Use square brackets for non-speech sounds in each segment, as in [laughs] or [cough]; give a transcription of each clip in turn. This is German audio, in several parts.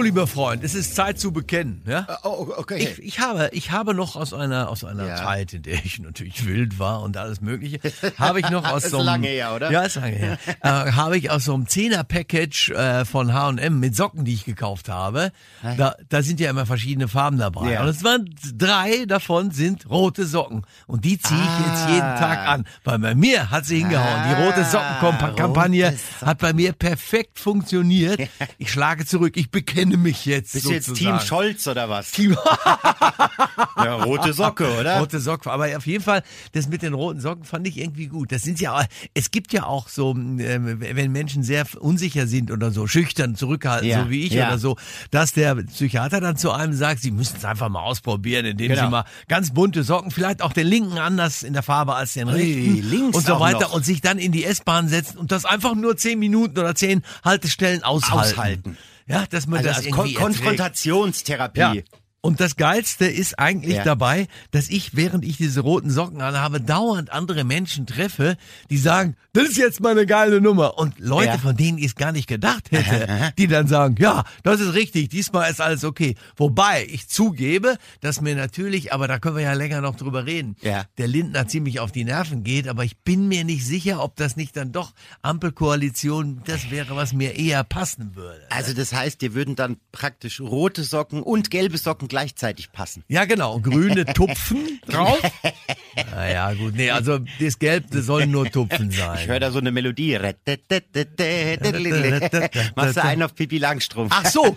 So, lieber Freund, es ist Zeit zu bekennen. Ja? Oh, okay. Ich, ich, habe, ich habe noch aus einer, aus einer Ja. Zeit, in der ich natürlich wild war und alles Mögliche, habe ich noch [laughs] aus Ist so einem, lange her, oder? Ja, ist lange her. [laughs] äh, habe ich aus so einem Zehner-Package äh, von H&M mit Socken, die ich gekauft habe. Da, da sind ja immer verschiedene Farben dabei. Ja. Und es waren drei davon sind rote Socken. Und die ziehe ich jetzt jeden Ah. Tag an. Weil bei mir hat sie hingehauen. Die rote Socken-Kampagne rote Socken. hat bei mir perfekt funktioniert. [laughs] Ich schlage zurück. Ich bekenne mich jetzt Bist du jetzt sozusagen. Team Scholz oder was? Team [laughs] [laughs] Ja, rote Socke, oder? Rote Socken, aber auf jeden Fall, das mit den roten Socken fand ich irgendwie gut. Das sind ja, es gibt ja auch so, ähm, wenn Menschen sehr unsicher sind oder so, schüchtern, zurückhaltend, Ja, so wie ich ja. oder so, dass der Psychiater dann zu einem sagt, sie müssen es einfach mal ausprobieren, indem Genau. sie mal ganz bunte Socken, vielleicht auch den linken anders in der Farbe als den rechten links und so weiter und sich dann in die S-Bahn setzen und das einfach nur zehn Minuten oder zehn Haltestellen aushalten. Aushalten. Ja, dass man Also das irgendwie Kon. Konfrontationstherapie. Ja. Und das Geilste ist eigentlich Ja. dabei, dass ich, während ich diese roten Socken anhabe, dauernd andere Menschen treffe, die sagen, das ist jetzt mal eine geile Nummer. Und Leute, Ja. von denen ich es gar nicht gedacht hätte, [laughs] die dann sagen, ja, das ist richtig, diesmal ist alles okay. Wobei ich zugebe, dass mir natürlich, aber da können wir ja länger noch drüber reden, Ja. der Lindner ziemlich auf die Nerven geht, aber ich bin mir nicht sicher, ob das nicht dann doch Ampelkoalition, das wäre, was mir eher passen würde. Also das heißt, dir würden dann praktisch rote Socken und gelbe Socken gleichzeitig passen. Ja, genau. Grüne [laughs] Tupfen drauf. Naja, gut. Nee, also das Gelb, das sollen nur Tupfen Ich sein. höre da so eine Melodie. Machst du einen auf Pipi Langstrumpf. Ach so,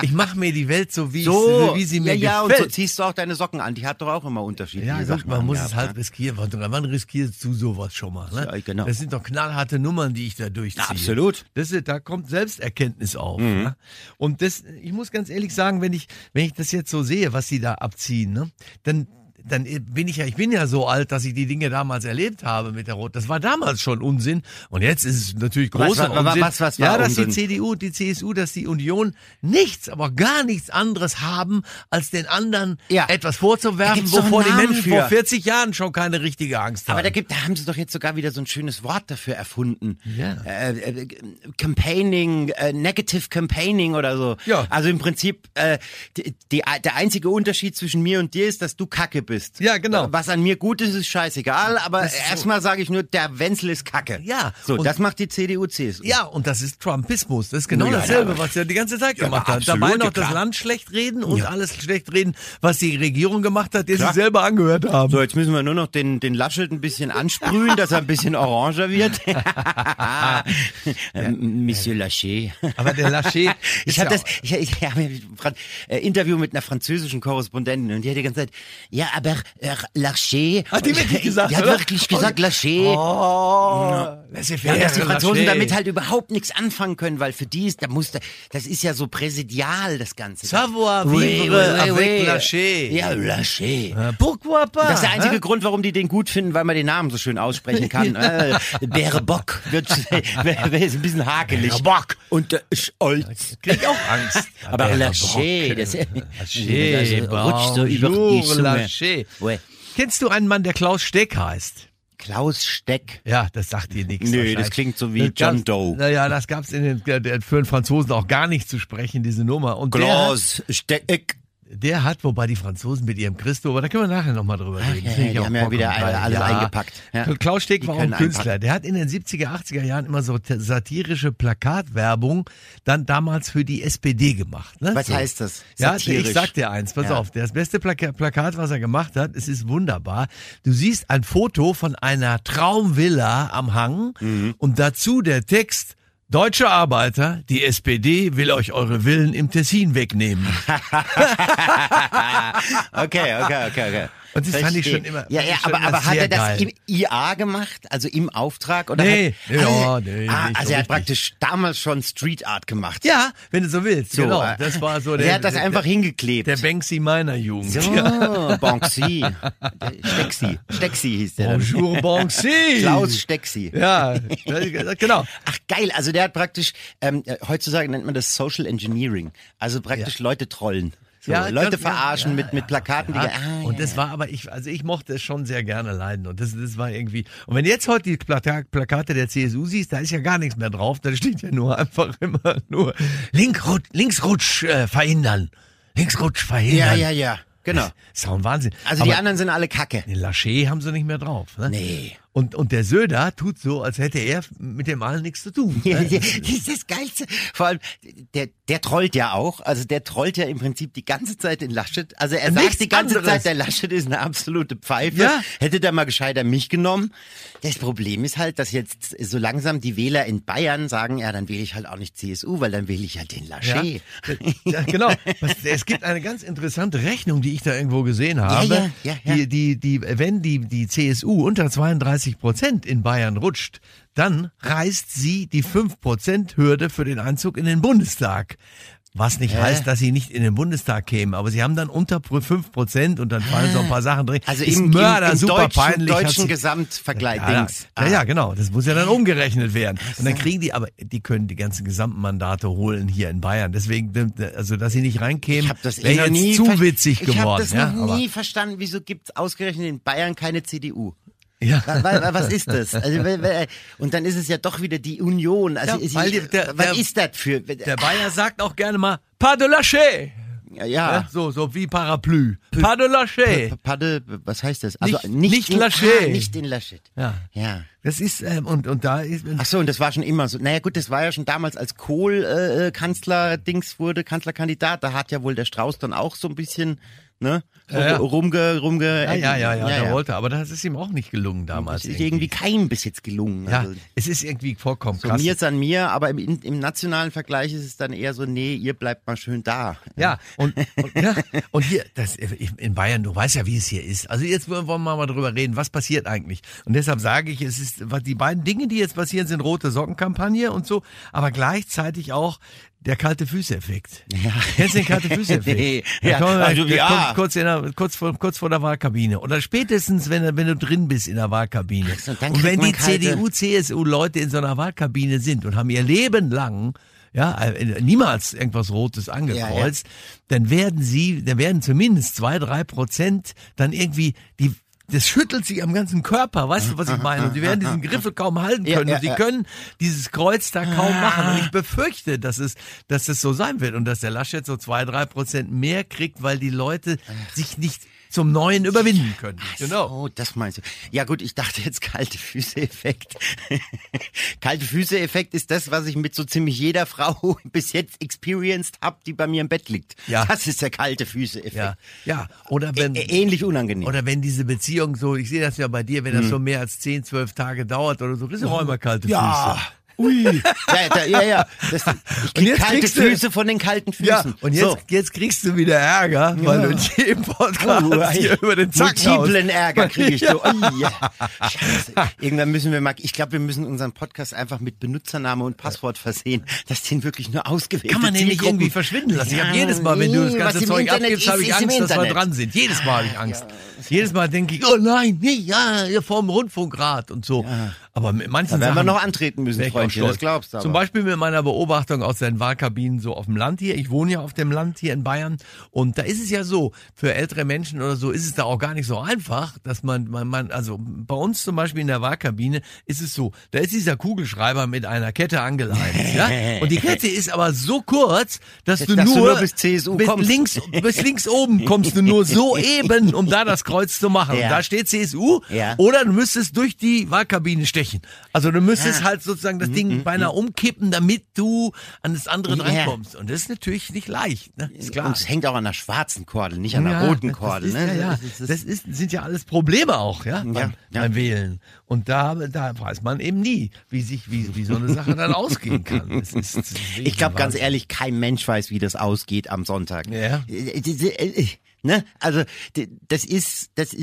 ich mache mir die Welt so, wie, so, ich, wie sie mir ja, ja, und so gefällt. ziehst du auch deine Socken an. Die hat doch auch immer unterschiedliche ja, Sachen. man muss es angehabt, halt ne? riskieren. Wann wann riskierst du sowas schon mal? Ne? Ja, genau. Das sind doch knallharte Nummern, die ich da durchziehe. Absolut. Das ist, da kommt Selbsterkenntnis auf. Mhm. Ne? Und das, ich muss ganz ehrlich sagen, wenn ich, wenn ich das jetzt so sehe, was sie da abziehen, ne, dann dann bin ich ja, ich bin ja so alt, dass ich die Dinge damals erlebt habe mit der Rot. Das war damals schon Unsinn. Und jetzt ist es natürlich Was großer war- was- Unsinn. was- was ja, dass die Unsinn? CDU, die CSU, dass die Union nichts, aber gar nichts anderes haben, als den anderen Ja. etwas vorzuwerfen, wovor die Menschen für. vor 40 Jahren schon keine richtige Angst haben. Aber da gibt, da haben sie doch jetzt sogar wieder so ein schönes Wort dafür erfunden. Ja. Äh, äh, Campaigning, äh, Negative Campaigning oder so. Ja. Also im Prinzip, äh, die, die, der einzige Unterschied zwischen mir und dir ist, dass du Kacke bist. Ja, genau. Was an mir gut ist, ist scheißegal, aber Das so. erstmal sage ich nur, der Wenzel ist Kacke. Ja. So, das macht die CDU, CSU. Ja, und das ist Trumpismus. Das ist genau Ja, dasselbe, ja. was er die ganze Zeit Ja, gemacht hat. Dabei noch das klar. Land schlecht reden und alles schlecht reden, was die Regierung gemacht hat, der Klar. sie selber angehört haben. So, jetzt müssen wir nur noch den, den Laschet ein bisschen ansprühen, dass er ein bisschen oranger wird. [laughs] [laughs] Ähm, Monsieur Laschet. Aber der Laschet [laughs] Ich habe das, ich, ich habe ein Fran- äh, Interview mit einer französischen Korrespondentin und die hat die ganze Zeit, ja, aber äh, Laschet. Hat die wirklich gesagt, Die hat oder? wirklich gesagt, Laschet. Oh, laissez-faire, Ja, dass die Franzosen damit halt überhaupt nichts anfangen können, weil für die ist, da muss, da- das ist ja so präsidial, das Ganze. Savoir Oui, vivre oui, oui, avec oui. Laschet. Ja, Laschet. Äh, Pourquoi pas? Das ist der einzige hä? Grund, warum die den gut finden, weil man den Namen so schön aussprechen kann. [laughs] äh, Baerbock wird [laughs] [laughs] ist ein bisschen hakelig. Baerbock. Und äh, Scholz. Krieg ich auch Angst. Aber Bock. das das rutscht so über die Zunge. Laschet. Ouais. Kennst du einen Mann, der Klaus Steck heißt? Klaus Steck. Ja, das sagt dir nichts. Nö, das klingt so wie Das John Doe. Naja, das gab's in den, für den Franzosen auch gar nicht zu sprechen, diese Nummer. Und Klaus Steck. Der hat, wobei die Franzosen mit ihrem Christo, aber da können wir nachher nochmal drüber reden. ja, Finde ich die haben ja wieder geil. alle- alles eingepackt. Ja. Klaus Die war auch ein Künstler. einpacken. Der hat in den 70er, 80er Jahren immer so satirische Plakatwerbung dann damals für die SPD gemacht. Ne? Was so. heißt das? Ja, Satirisch. ich sag dir eins, pass Ja. auf, das beste Plaka Plakat, was er gemacht hat, es ist wunderbar. Du siehst ein Foto von einer Traumvilla am Hang Mhm. und dazu der Text Deutsche Arbeiter, die SPD will euch eure Villen im Tessin wegnehmen. [laughs] Okay, okay, okay, okay. Und das fand ich schon immer- Ja, ja, aber, aber hat er das geil. im IA gemacht? Also im Auftrag? Oder Nee, hat, ja, also, nee, ah, also er hat praktisch damals schon Street Art gemacht. Ja, wenn du so willst. So, genau, äh, das war so der. er hat das der, einfach hingeklebt. Der Banksy meiner Jugend. so, Banksy. Stexi. [laughs] Stexi hieß der. Bonjour Banksy. Klaus Stexi. Ja, genau. Ach geil, also der hat praktisch, ähm, äh, heutzutage nennt man das Social Engineering. Also praktisch Leute trollen. So, Ja, Leute ganz- verarschen ja, mit, mit Plakaten, Ja, die, ah, und das war aber ich, also ich mochte es schon sehr gerne leiden und das, das war irgendwie. Und wenn jetzt heute die Plaka Plakate der CSU siehst, da ist ja gar nichts mehr drauf, da steht ja nur einfach immer nur Linkrutsch, Linksrutsch äh, verhindern, Linksrutsch verhindern. ja, ja, ja, genau. Ist doch ein Wahnsinn. Also aber die anderen sind alle Kacke. den Laschet haben sie nicht mehr drauf. Ne? Nee. Und, und der Söder tut so, als hätte er mit dem allen nichts zu tun. Ja, ne? ja, das ist das Geilste. Vor allem, der, der trollt ja auch. Also der trollt ja im Prinzip die ganze Zeit den Laschet. Also er Nichts sagt die ganze anderes. Zeit, der Laschet ist eine absolute Pfeife. Ja. Hätte der mal gescheiter mich genommen. Das Problem ist halt, dass jetzt so langsam die Wähler in Bayern sagen, ja, dann wähle ich halt auch nicht CSU, weil dann wähle ich halt den Ja, Laschet. ja, genau. Was, es gibt eine ganz interessante Rechnung, die ich da irgendwo gesehen habe. ja, ja, ja. Die, die, die, wenn die, die CSU unter 32 Prozent in Bayern rutscht, dann reißt sie die 5 Prozent Hürde für den Einzug in den Bundestag. Was nicht heißt, dass sie nicht in den Bundestag kämen, aber sie haben dann unter 5 Prozent und dann fallen so ein paar Sachen drin. Also Ist im, Mörder, im, im super deutschen, peinlich. deutschen Gesamtvergleich. ja, Dings. ja, ja, genau. Das muss ja dann umgerechnet werden. Und dann kriegen die, aber die können die ganzen Gesamtmandate holen hier in Bayern. Deswegen, also dass sie nicht reinkämen, Ich habe das eh wäre noch jetzt nie zu witzig geworden. Ich habe das ja, nie verstanden, wieso gibt's ausgerechnet in Bayern keine CDU? Ja. Wa- wa- Was ist das? Also, und dann ist es ja doch wieder die Union. Also, Ja, ist- weil die- der- was der- ist das für? Der Bayer sagt auch gerne mal, pas de lâcher. ja, Ja, so, so wie Parapluie. Pas de lâcher. Padde, was heißt das? Also Nicht- nicht, nicht in. Ah, nicht in Laschet. Ja. Ja. Das ist, ähm, und, und da ist, Ach so, und das war schon immer so. Naja gut, das war ja schon damals, als Kohl äh, äh, Kanzler-Dings wurde, Kanzlerkandidat, da hat ja wohl der Strauß dann auch so ein bisschen, ne, Ja, ja. rumge, rumge, ja, ja, ja, ja, der wollte, aber das ist ihm auch nicht gelungen damals. Das ist irgendwie keinem bis jetzt gelungen. Ja, Also, es ist irgendwie vollkommen so krass. mir ist an mir, aber im, im nationalen Vergleich ist es dann eher so, nee, ihr bleibt mal schön da. Ja, und, und, ja, und hier, das, in Bayern, du weißt ja, wie es hier ist. Also jetzt wollen wir mal drüber reden, was passiert eigentlich. Und deshalb sage ich, es ist, was die beiden Dinge, die jetzt passieren, sind rote Sockenkampagne und so, aber gleichzeitig auch der kalte Füßeffekt. Ja. Kennst du den kalte Füßeffekt? [laughs] Nee, Der ja, kommt, also, ja. kommt kurz, in der, kurz, vor, kurz vor der Wahlkabine. Oder spätestens, wenn, du- wenn du drin bist in der Wahlkabine. so, dann und wenn die kalte- CDU, CSU-Leute in so einer Wahlkabine sind und haben ihr Leben lang ja, äh, niemals irgendwas Rotes angekreuzt, dann werden sie, dann werden zumindest zwei, drei Prozent dann irgendwie die das schüttelt sich am ganzen Körper, weißt du, was ich meine? Und sie werden diesen Griffel kaum halten Ja, können ja, und sie ja. können dieses Kreuz da kaum machen. Und ich befürchte, dass es, dass es so sein wird und dass der Laschet so zwei, drei Prozent mehr kriegt, weil die Leute sich nicht zum Neuen überwinden können. Genau. Oh, das meinst du. Ja gut, ich dachte jetzt kalte Füße-Effekt. [laughs] kalte Füße-Effekt ist das, was ich mit so ziemlich jeder Frau [laughs] bis jetzt experienced habe, die bei mir im Bett liegt. Ja. Das ist der kalte Füße-Effekt. Ja, ja. Oder wenn, Ä- Ähnlich unangenehm. Oder wenn diese Beziehung so, ich sehe das ja bei dir, wenn das so mehr als 10, 12 Tage dauert oder so, kriegst du auch immer kalte Ja. Füße. Ui. Ja, ja, ja. Das, ich [laughs] krieg jetzt kalte Füße von den kalten Füßen. Ja, und jetzt, so. jetzt kriegst du wieder Ärger, weil du in jedem Podcast Oh, hier über den Zack Multiplen. Ärger kriege ich [laughs] Ja. so. Ui, ja. Scheiße. Irgendwann müssen wir mal, ich glaube, wir müssen unseren Podcast einfach mit Benutzername und Passwort versehen, dass den wirklich nur ausgewählte Kann man den nicht irgendwie verschwinden lassen? Ich habe Ja, jedes Mal, wenn du das ganze Zeug Internet abgibst, habe ich Angst, dass wir dran sind. Jedes Mal habe ich Angst. Jedes Mal denke ich, oh nein, nee, ja, hier vorm Rundfunkrat und so. Aber mit manchen Da werden wir Sachen noch antreten müssen, Freundchen, das glaubst du aber. Zum Beispiel mit meiner Beobachtung aus den Wahlkabinen so auf dem Land hier. Ich wohne ja auf dem Land hier in Bayern und da ist es ja so, für ältere Menschen oder so ist es da auch gar nicht so einfach, dass man, man, man also bei uns zum Beispiel in der Wahlkabine ist es so, da ist dieser Kugelschreiber mit einer Kette angeleint, ja? [laughs] Und die Kette ist aber so kurz, dass du Dass du nur, nur bis CSU bis kommst. links, bis links oben kommst du nur so [laughs] eben, um da das Kreuz zu machen. Ja. Und da steht CSU Ja. oder du müsstest durch die Wahlkabine stechen. Also du müsstest Ja. halt sozusagen das Ding beinahe umkippen, damit du an das andere Ja. drankommst. Und das ist natürlich nicht leicht, ne? Ist klar. Und es hängt auch an der schwarzen Kordel, nicht an der Ja, roten Kordel. Das, ist, ne? ja, ja. Das das ist, sind ja alles Probleme auch, ja, beim, Ja, beim Wählen. Und da, da weiß man eben nie, wie sich, wie, wie so eine Sache dann ausgehen kann. Das ist, das ist Ich glaube ganz ehrlich, kein Mensch weiß, wie das ausgeht am Sonntag. Ja. Ne? Also das ist, das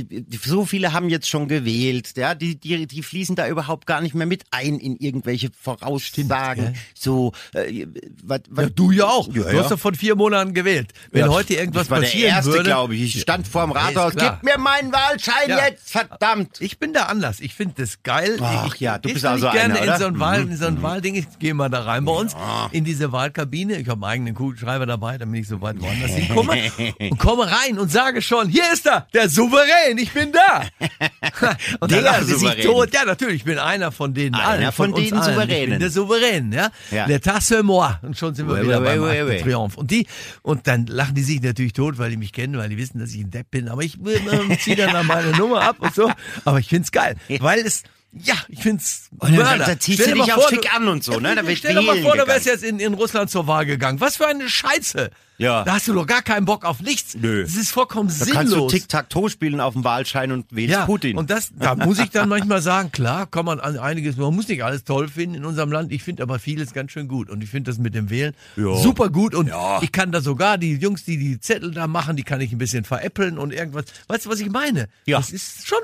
so viele haben jetzt schon gewählt, ja, die die die fließen da überhaupt gar nicht mehr mit ein in irgendwelche Voraussagen. gell? so, äh, was, was, Ja, du ja auch. Ja, du hast doch vor vier Monaten gewählt. Wenn heute irgendwas ich war passieren der Erste, würde, glaube ich. Ich stand vorm Ja, ist Rathaus. Gib mir meinen Wahlschein jetzt, verdammt. Ich bin da anders. Ich finde das geil. Ach ich, ja, du gehst bist also gerne einer, in oder? Mhm. so ein Wahl, in so ein Wahlding. Ich gehe mal da rein bei uns in diese Wahlkabine. Ich habe einen eigenen Kugelschreiber dabei, damit ich so weit woanders [laughs] hinkomme und komme rein und sage schon: Hier ist er, der Souverän. Ich bin da. [laughs] und dann lachen sie sich tot. Ja, natürlich. Ich bin einer von denen Einer allen, von uns den allen. Ich Souveränen. bin der Souverän, ja. Ja. L'état c'est moi. Und schon sind wir Ouais, wieder ouais, beim de ouais. Triomphe. Und die und dann lachen die sich natürlich tot, weil die mich kennen, weil die wissen, dass ich ein Depp bin. Aber ich äh, ziehe dann da meine Nummer ab und so. Aber ich find's geil, weil es ja, ich find's Und dann- Mörder. da ziehst Stell du dich auch vor, schick an und so, ne? Da [laughs] stell dir mal vor, du wärst gegangen. jetzt in, in Russland zur Wahl gegangen. Was für eine Scheiße. Ja. Da hast du doch gar keinen Bock auf nichts. Nö. Das ist vollkommen Da sinnlos. kannst du Tic-Tac-Toe spielen auf dem Wahlschein und wählst Ja, Putin. und das, da muss ich dann manchmal sagen, klar, kann man an einiges, man muss nicht alles toll finden in unserem Land. Ich finde aber vieles ganz schön gut. Und ich finde das mit dem Wählen Ja. super gut. Und Ja. ich kann da sogar die Jungs, die die Zettel da machen, die kann ich ein bisschen veräppeln und irgendwas. Weißt du, was ich meine? Ja. Das ist schon,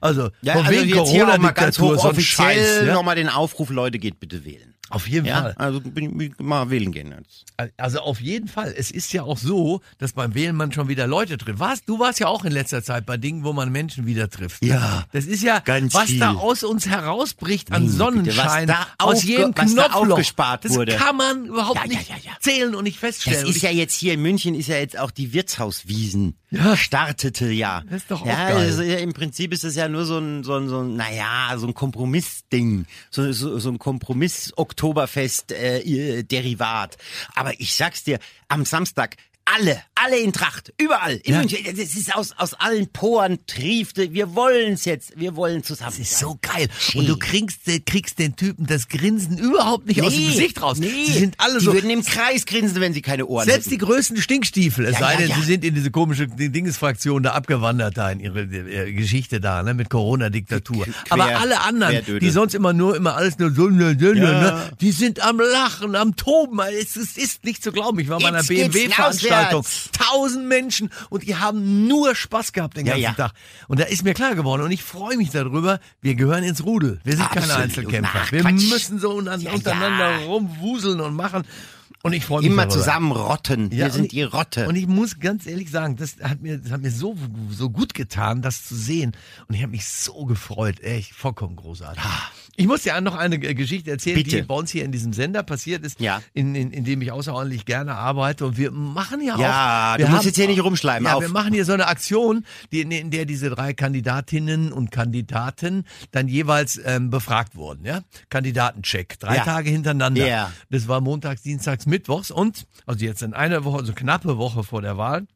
also, ja, von also wegen Corona-Diktatur, so ein Scheiß. Ja? nochmal den Aufruf, Leute, geht bitte wählen. Auf jeden Ja, Fall. also bin, bin, mal wählen gehen jetzt. Also auf jeden Fall. Es ist ja auch so, dass beim Wählen man schon wieder Leute trifft. Warst, du warst ja auch in letzter Zeit bei Dingen, wo man Menschen wieder trifft. Ja, Das ist ja, ganz was viel. da aus uns herausbricht an Güte, Sonnenschein, was da aus jedem was da Knopfloch. aufgespart das wurde. kann man überhaupt Ja, nicht ja, ja. zählen und nicht feststellen. Das ist ja jetzt hier in München ist ja jetzt auch die Wirtshauswiesen. Ja. Startete ja. Das ist doch auch ja, geil. ist ja, Im Prinzip ist das ja nur so ein, so ein, so ein naja, so ein Kompromissding. So, so, so ein Kompromiss-Oktoberfest-Derivat. Aber ich sag's dir, am Samstag, alle, alle in Tracht, überall. In Ja. München, das ist aus, aus allen Poren triefte. Wir wollen's jetzt, wir wollen zusammen. Das ist so geil. Schön. Und du kriegst, kriegst den Typen das Grinsen überhaupt nicht aus dem Gesicht raus. Nee. Sie sind alle die so, würden im Kreis grinsen, wenn sie keine Ohren Selbst die hätten. größten Stinkstiefel, es Ja, sei denn, ja. sie sind in diese komische Dingesfraktion da abgewandert da in ihre äh, Geschichte da, ne, mit Corona-Diktatur. Quer- Aber alle anderen, die sonst immer nur immer alles nur so, ne, ne, Ja. ne, die sind am Lachen, am Toben. Es, es ist nicht zu glauben. Ich war bei einer BMW-Veranstaltung. Tausend Menschen und die haben nur Spaß gehabt den Ja, ganzen ja. Tag. Und da ist mir klar geworden und ich freue mich darüber, wir gehören ins Rudel. Wir sind keine Absolut. Einzelkämpfer. Ach, wir Quatsch. müssen so Ja, untereinander ja. rumwuseln und machen. Und ich freue mich Immer darüber. zusammen rotten. Ja, wir und sind ich- die Rotte. Und ich muss ganz ehrlich sagen, das hat mir, das hat mir so, so gut getan, das zu sehen. Und ich habe mich so gefreut. Echt vollkommen großartig. Ich muss dir noch eine Geschichte erzählen, Bitte. die bei uns hier in diesem Sender passiert ist, Ja. in, in, in dem ich außerordentlich gerne arbeite. Und wir machen ja auch. Ja, wir du musst jetzt hier nicht rumschleimen, Ja, auf. wir machen hier so eine Aktion, die, in, der diese drei Kandidatinnen und Kandidaten dann jeweils ähm, befragt wurden. Ja? Kandidatencheck. Drei Ja. Tage hintereinander. Ja. Das war montags, dienstags, mittwochs und, also jetzt in einer Woche, also knappe Woche vor der Wahl.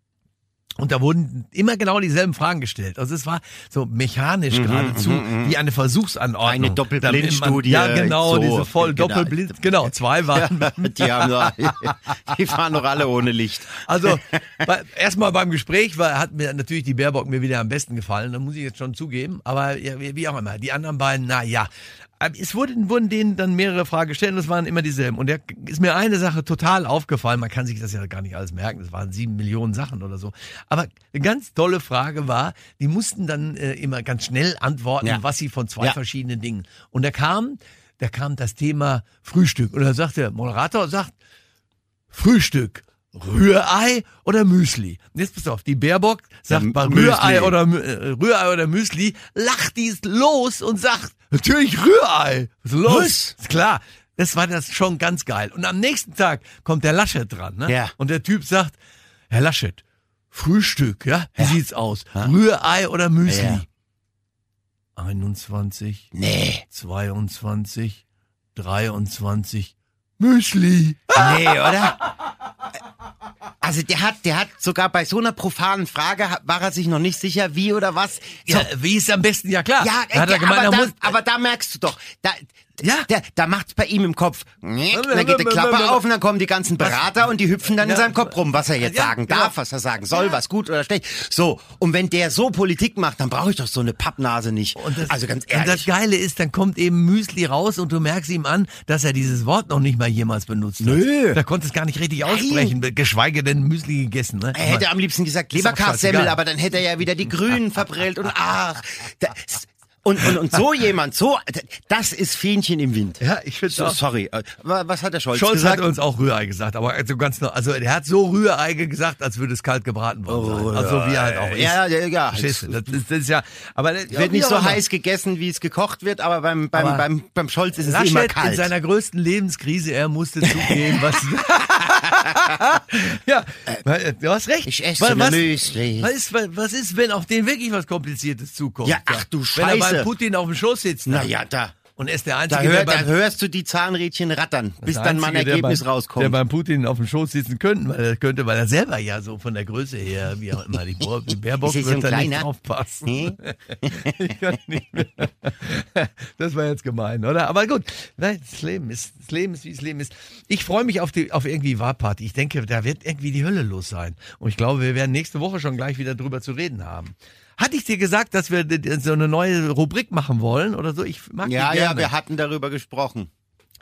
Und da wurden immer genau dieselben Fragen gestellt. Also es war so mechanisch geradezu wie eine Versuchsanordnung. Mhm, Eine Doppelblindstudie, Ja, genau, so. diese voll Genau. Doppelblind. Genau, zwei [laughs] waren. die haben doch, [laughs] die fahren doch alle ohne Licht. Also [laughs] erstmal beim Gespräch war, hat mir natürlich die Baerbock mir wieder am besten gefallen, da muss ich jetzt schon zugeben. Aber ja, wie wie auch immer, die anderen beiden, na ja. Es wurden, wurden denen dann mehrere Fragen gestellt und es waren immer dieselben. Und da ist mir eine Sache total aufgefallen. Man kann sich das ja gar nicht alles merken. Das waren sieben Millionen Sachen oder so. Aber eine ganz tolle Frage war, die mussten dann äh, immer ganz schnell antworten, Ja. was sie von zwei Ja. verschiedenen Dingen. Und da kam, da kam das Thema Frühstück. Und da sagt der Moderator, sagt, Frühstück. Rührei oder Müsli? Jetzt pass auf, die Baerbock sagt Ja, bei. Rührei oder, äh, Rührei oder Müsli, lacht die los und sagt, natürlich Rührei. Was ist los? Was? Ist klar. Das war das schon ganz geil. Und am nächsten Tag kommt der Laschet dran, ne? Ja. Und der Typ sagt, Herr Laschet, Frühstück, ja? Wie sieht's aus? Rührei oder Müsli? Ja. 21, Nee. 22, 23, Müsli. Nee, oder? Also der hat, der hat sogar bei so einer profanen Frage war er sich noch nicht sicher, wie oder was. So, Ja, wie ist am besten? Ja klar. ja, Da hat er ja, gemeint, aber, er da, muss, aber da merkst du doch, da, Ja. Der, da macht's bei ihm im Kopf. Dann geht die Klappe auf und dann kommen die ganzen Berater und die hüpfen dann in seinem Kopf rum, was er jetzt sagen darf, was er sagen soll, was gut oder schlecht. So, und wenn der so Politik macht, dann brauche ich doch so eine Pappnase nicht. Und das, also ganz Und das ehrlich. Geile ist, dann kommt eben Müsli raus und du merkst ihm an, dass er dieses Wort noch nicht mal jemals benutzt hat. Nö. Da konnte es gar nicht richtig aussprechen, geschweige denn Müsli gegessen. Ne? Er hätte am liebsten gesagt Leberkassemmel, aber dann hätte er ja wieder die Grünen verbrillt und ach. Das, [laughs] und, und, und so jemand, so, das ist Fähnchen im Wind. Ja, ich finde So, auch. sorry. äh, wa- Was hat der Scholz, Scholz gesagt? hat uns auch Rührei gesagt, aber also ganz nur, also er hat so Rührei gesagt, als würde es kalt gebraten worden sein. Also wie er halt auch ist. Oh, Ja, ja, ja. Du? Das ist, das ist ja, aber das Wird nicht so heiß gegessen, wie es gekocht wird, aber beim, beim, Aber beim, beim Scholz ist es immer Laschet in kalt. seiner größten Lebenskrise, er musste zugeben, was. [laughs] [laughs] ja, weil, du hast recht. Ich esse eine was, Müsli. was, ist, was ist, wenn auf den wirklich was Kompliziertes zukommt? Ja, ach du Wenn er bei Scheiße. Putin auf dem Schoß sitzt. Na ja, da. Und er ist der Da, Einzige, hör, der da beim, hörst du die Zahnrädchen rattern, bis dann mal ein Einzige, der Ergebnis beim, rauskommt. Der beim Putin auf dem Schoß sitzen könnte, weil er könnte, weil er selber ja so von der Größe her, wie auch immer, die, Bo- die [laughs] Baerbock er so wird ein da nicht kleiner? draufpassen. Hm? [laughs] ich kann nicht mehr. Das war jetzt gemein, oder? Aber gut, nein, das Leben ist, das Leben ist, wie das Leben ist. Ich freue mich auf die, auf irgendwie Wahlparty. Ich denke, da wird irgendwie die Hölle los sein. Und ich glaube, wir werden nächste Woche schon gleich wieder drüber zu reden haben. Hatte ich dir gesagt, dass wir so eine neue Rubrik machen wollen oder so? Ich mag ja, die ja, gerne. wir hatten darüber gesprochen.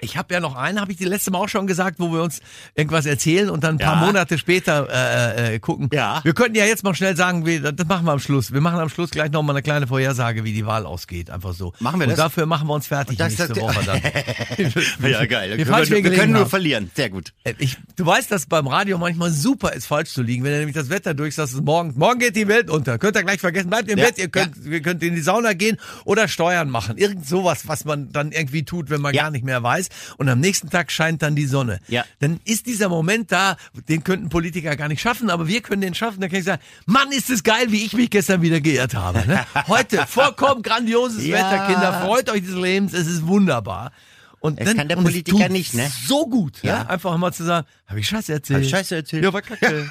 Ich habe ja noch eine, habe ich die letzte Mal auch schon gesagt, wo wir uns irgendwas erzählen und dann ein paar Ja. Monate später äh, äh, gucken. Ja. Wir könnten ja jetzt mal schnell sagen, wie, das machen wir am Schluss. Wir machen am Schluss gleich noch mal eine kleine Vorhersage, wie die Wahl ausgeht. Einfach so. Machen wir und das? dafür machen wir uns fertig das- nächste das- Woche dann. [laughs] Ja, geil. Wir, Wir, können, wir können nur haben. verlieren. Sehr gut. Äh, Ich, du weißt, dass beim Radio manchmal super ist, falsch zu liegen. Wenn er nämlich das Wetter durchsagt, ist morgen, morgen geht die Welt unter. Könnt ihr gleich vergessen, bleibt im Ja, Bett, ihr könnt, ihr könnt in die Sauna gehen oder Steuern machen. Irgend sowas, was man dann irgendwie tut, wenn man Ja. gar nicht mehr weiß. Und am nächsten Tag scheint dann die Sonne. Ja. Dann ist dieser Moment da, den könnten Politiker gar nicht schaffen, aber wir können den schaffen. Dann kann ich sagen, Mann, ist es geil, wie ich mich gestern wieder geirrt habe. Ne? [laughs] Heute vollkommen grandioses Ja. Wetter, Kinder, freut euch des Lebens, es ist wunderbar. Und Das dann, kann der Politiker nicht, ne? So gut, ja. Ja. Einfach mal zu sagen, habe ich Scheiße erzählt. Hab ich Scheiße erzählt? Ja, war kacke.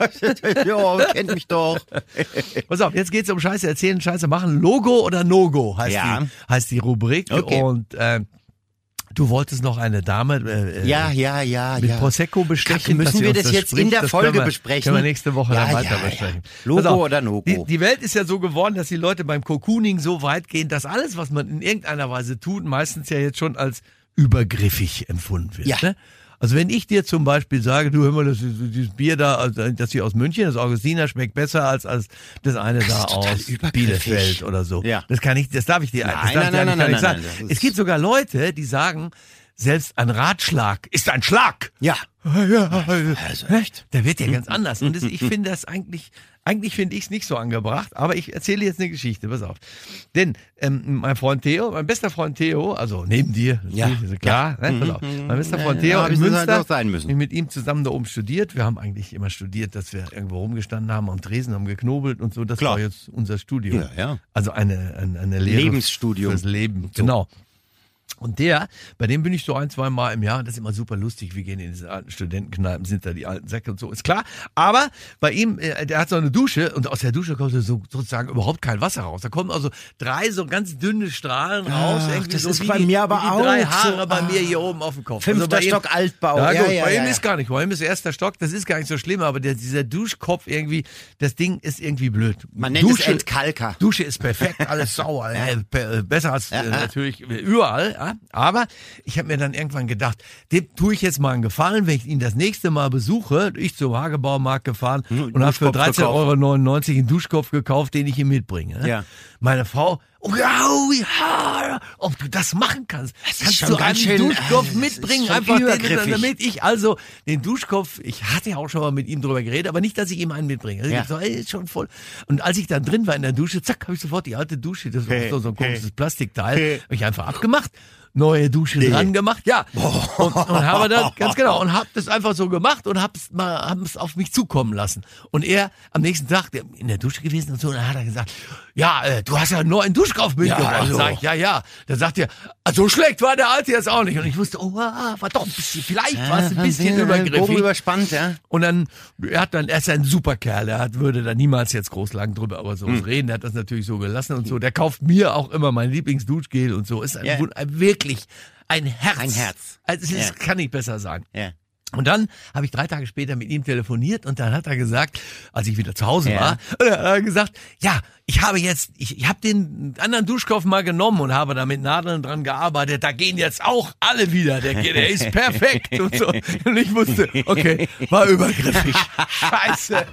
ja, [laughs] kennt mich doch. Pass auf, jetzt geht's um Scheiße erzählen, Scheiße machen. Logo oder No-Go heißt, Ja. die, heißt die Rubrik. Okay. Und äh, du wolltest noch eine Dame äh, äh, Ja, ja, ja, mit ja. Prosecco bestechen. Müssen dass sie wir uns das jetzt spricht. in der Das Folge wir, besprechen? Können wir nächste Woche Ja, dann weiter ja, ja. besprechen. Logo Pass auf, oder No-Go? Die, die Welt ist ja so geworden, dass die Leute beim Cocooning so weit gehen, dass alles, was man in irgendeiner Weise tut, meistens ja jetzt schon als übergriffig empfunden wird. Ja. Ne? Also wenn ich dir zum Beispiel sage, du hör mal, das, dieses Bier da, also das hier aus München, das Augustiner, schmeckt besser als, als das eine da ist total aus. Bielefeld oder so. Ja. Das kann ich, das darf ich dir, das Nein, darf nein, dir nein, eigentlich nein, gar nicht nein, sagen. nein, das Es gibt sogar Leute, die sagen, selbst ein Ratschlag ist ein Schlag. Ja. Ja, Also echt. der wird ja ganz anders. Und das, ich [laughs] finde das eigentlich, eigentlich finde ich es nicht so angebracht, aber ich erzähle jetzt eine Geschichte, pass auf. Denn ähm, mein Freund Theo, mein bester Freund Theo, also neben dir, Ja, klar, ne? pass auf. Mein bester Freund Ja, Theo hab in Münster, halt müssen. ich mit ihm zusammen da oben studiert. Wir haben eigentlich immer studiert, dass wir irgendwo rumgestanden haben am Tresen, haben geknobelt und so. Das Klar. war jetzt unser Studium. Ja, ja. Also eine, eine, eine Lehre Lebensstudium. fürs Leben, genau. Und der, bei dem bin ich so ein, zwei Mal im Jahr, das ist immer super lustig, wir gehen in diese alten Studentenkneipen, sind da die alten Säcke und so, ist klar. Aber bei ihm, äh, der hat so eine Dusche und aus der Dusche kommt so, sozusagen überhaupt kein Wasser raus. Da kommen also drei so ganz dünne Strahlen raus. Ach, irgendwie das so ist wie bei mir aber die drei auch Haare so. bei mir Ah. hier oben auf dem Kopf. Fünfter bei ihm- Stock Altbau. Ja, Ja, gut, ja, bei ja, ihm ja. ist gar nicht. Bei ihm ist erster Stock, das ist gar nicht so schlimm, aber der, dieser Duschkopf irgendwie, das Ding ist irgendwie blöd. Man nennt Dusche, es Entkalker. Dusche ist perfekt, alles [laughs] sauer, äh, be- besser als äh, natürlich überall. Ja? Aber ich habe mir dann irgendwann gedacht, dem tue ich jetzt mal einen Gefallen, wenn ich ihn das nächste Mal besuche. Ich zum Hagebaumarkt gefahren Hm, und habe für Duschkopf 13,99 Euro einen Duschkopf gekauft, den ich ihm mitbringe. Ne? Ja. Meine Frau, ob du das machen kannst. ist kannst du einen schön, Duschkopf äh, das mitbringen, einfach den, damit ich also den Duschkopf, ich hatte ja auch schon mal mit ihm drüber geredet, aber nicht, dass ich ihm einen mitbringe. Also Ja. ich so, ey, ist schon voll. Und als ich dann drin war in der Dusche, zack, habe ich sofort die alte Dusche, das war so, so ein komisches Plastikteil, habe ich einfach abgemacht. Neue Dusche dran gemacht, ja. Und, und habe dann, ganz genau, und habe das einfach so gemacht und hab's mal, hab's auf mich zukommen lassen. Und er am nächsten Tag der, in der Dusche gewesen und so, und dann hat er gesagt, ja, äh, du hast ja einen neuen Duschkopf mitgebracht. hallo. Sag ich, ja, ja. Dann sagt er, ah, so schlecht war der alte jetzt auch nicht. Und ich wusste, oh, ah, war doch ein bisschen, vielleicht war es ein bisschen übergriffig. überspannt, ja. Und dann, er hat dann, er ist ein super Kerl, er hat, würde da niemals jetzt groß lang drüber aber so Hm. reden, der hat das natürlich so gelassen und so. Der kauft mir auch immer mein Lieblingsduschgel und so. Ist ein, Ja. ein wirklich wirklich ein Herz. Ein Herz. Also ist, Ja. kann ich besser sagen. Ja. Und dann habe ich drei Tage später mit ihm telefoniert und dann hat er gesagt, als ich wieder zu Hause Ja. war, äh, hat er gesagt, ja, ich habe jetzt, ich, ich habe den anderen Duschkopf mal genommen und habe da mit Nadeln dran gearbeitet. Da gehen jetzt auch alle wieder. Der, der ist perfekt und so. Und ich wusste, okay, war übergriffig. Scheiße.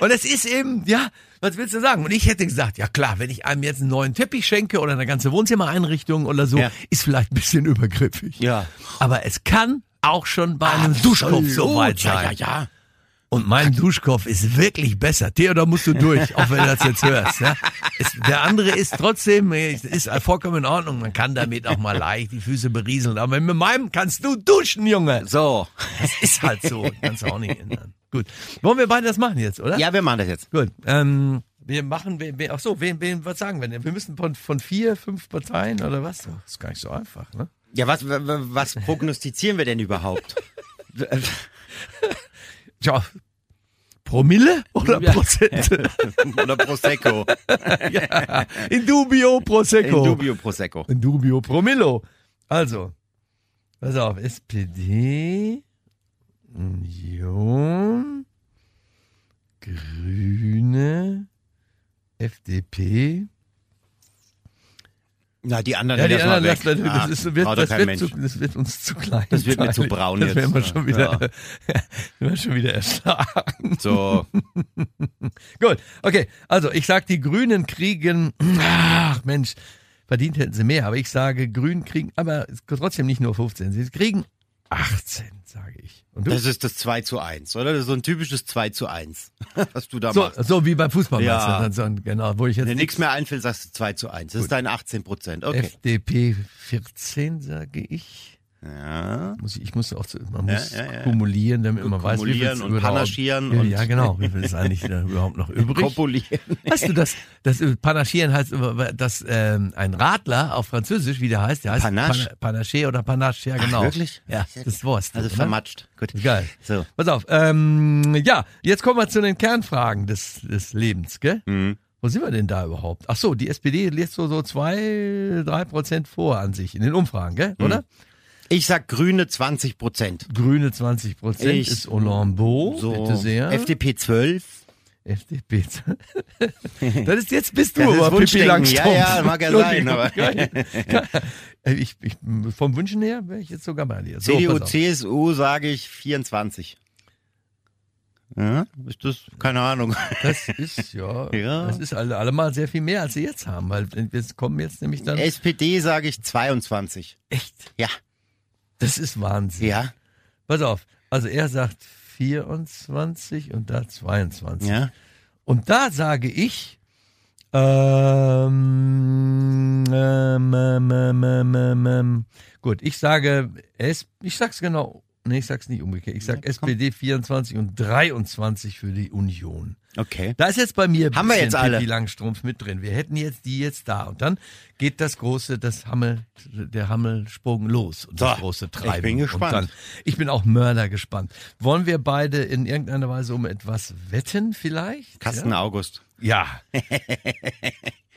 Und es ist eben, ja, was willst du sagen? Und ich hätte gesagt, ja klar, wenn ich einem jetzt einen neuen Teppich schenke oder eine ganze Wohnzimmereinrichtung oder so, Ja. ist vielleicht ein bisschen übergriffig. Ja. Aber es kann auch schon bei einem Duschkopf so weit sein. Ja, ja, ja. Und mein Duschkopf ist wirklich besser. Theodor musst du durch, auch wenn du das jetzt hörst. Ja? Es, der andere ist trotzdem, ist vollkommen in Ordnung. Man kann damit auch mal leicht die Füße berieseln. Aber mit meinem kannst du duschen, Junge. So. Das ist halt so. Kannst du auch nicht ändern. Gut. Wollen wir beide das machen jetzt, oder? Ja, wir machen das jetzt. Gut. Ähm, wir machen, wir, wir, ach so, wen, wen, was sagen wir denn? Wir müssen von, von vier, fünf Parteien oder was? Das ist gar nicht so einfach, ne? Ja, was, was prognostizieren wir denn überhaupt? [laughs] Tja, Promille oder Ja. Prozente? [laughs] Oder Prosecco. [laughs] ja. In dubio Prosecco. In dubio Prosecco. In dubio Promillo. Also, pass auf, SPD, Union, Grüne, FDP. Na, die anderen, Ja, die anderen, weg. das, das, Ah, ist, wird, das, wird zu, das wird uns zu klein. Das wird mir zu braun Das jetzt. werden wir schon wieder, Ja. [laughs] wir schon wieder erschlagen. So. [laughs] Gut, okay. Also ich sag, die Grünen kriegen, ach Mensch, verdient hätten sie mehr, aber ich sage, Grünen kriegen, aber trotzdem nicht nur 15, sie kriegen 18, sage ich. Das ist das 2 zu 1, oder? Das ist so ein typisches 2 zu 1, [laughs] was du da so, machst. so wie beim Fußball, Ja. Dann so ein- genau, wo ich jetzt Wenn dir nichts mehr einfällt, sagst du 2 zu 1. Das ist dein 18 Prozent. Okay. FDP 14, sage ich. Ja. Muss ich, ich muss auch, man Ja, muss ja, ja. kumulieren, damit man weiß, wie viel Kumulieren und panaschieren ja, und- ja, genau, wie viel ist eigentlich überhaupt noch [laughs] übrig? Kopulieren. Weißt du, das, das Panaschieren heißt, dass ähm, ein Radler auf Französisch, wie der heißt, der heißt Panache? Pana- Panaché oder Panache, ja genau. wirklich? Ja, das Wurst. Also vermatscht. Gut. Geil. So. Pass auf, ähm, ja, jetzt kommen wir zu den Kernfragen des, des Lebens, gell? Mhm. Wo sind wir denn da überhaupt? Ach so, die SPD lässt so, so zwei, drei Prozent vor an sich in den Umfragen, gell? Mhm. Oder? Ich sag grüne 20 Prozent. Grüne 20 Prozent Ich- ist Olambeau, So. bitte sehr. FDP 12. FDP. das ist jetzt bist du Das ist aber Pippi Wunschdenken. Langstrumpf. Ja, ja, mag ja sein, aber- Geil. Ich, ich, vom Wünschen her wäre ich jetzt sogar bei dir. So, CDU, pass auf. CSU sage ich 24. Ja, ist das? Keine Ahnung. Das ist [laughs] ja, Ja. das ist alle, allemal sehr viel mehr, als sie jetzt haben, weil wir kommen jetzt nämlich dann. SPD sage ich 22. Echt? Ja. Das ist Wahnsinn. Ja. Pass auf. Also er sagt 24 und da 22. Ja. Und da sage ich, ähm, ähm, ähm, ähm, ähm, ähm, ähm, gut, ich sage, es, ich sag's genau, nee, ich sag's nicht umgekehrt. Ich sag SPD 24 und 23 für die Union. Okay. Da ist jetzt bei mir Haben wir jetzt alle? Pippi Langstrumpf mit drin. Wir hätten jetzt die jetzt da und dann geht das große, das Hammel, der Hammelsprung los und das So, große ich Treiben. bin gespannt. Und dann, ich bin auch Mörder gespannt. Wollen wir beide in irgendeiner Weise um etwas wetten vielleicht? Carsten August. Ja. [laughs]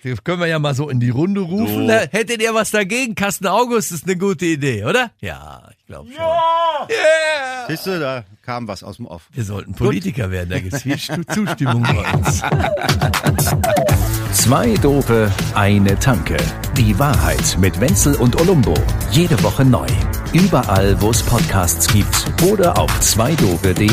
Das können wir ja mal so in die Runde rufen. So. Hättet ihr was dagegen? Carsten August ist eine gute Idee, oder? Ja, ich glaube schon. Ja! Yeah! Siehst du, da kam was aus dem Off. Wir sollten Politiker werden, da gibt's viel [laughs] Stu- Zustimmung bei uns. Zwei Dope, eine Tanke. Die Wahrheit mit Wenzel und Olumbo. Jede Woche neu. Überall, wo es Podcasts gibt oder auf zweidope.de.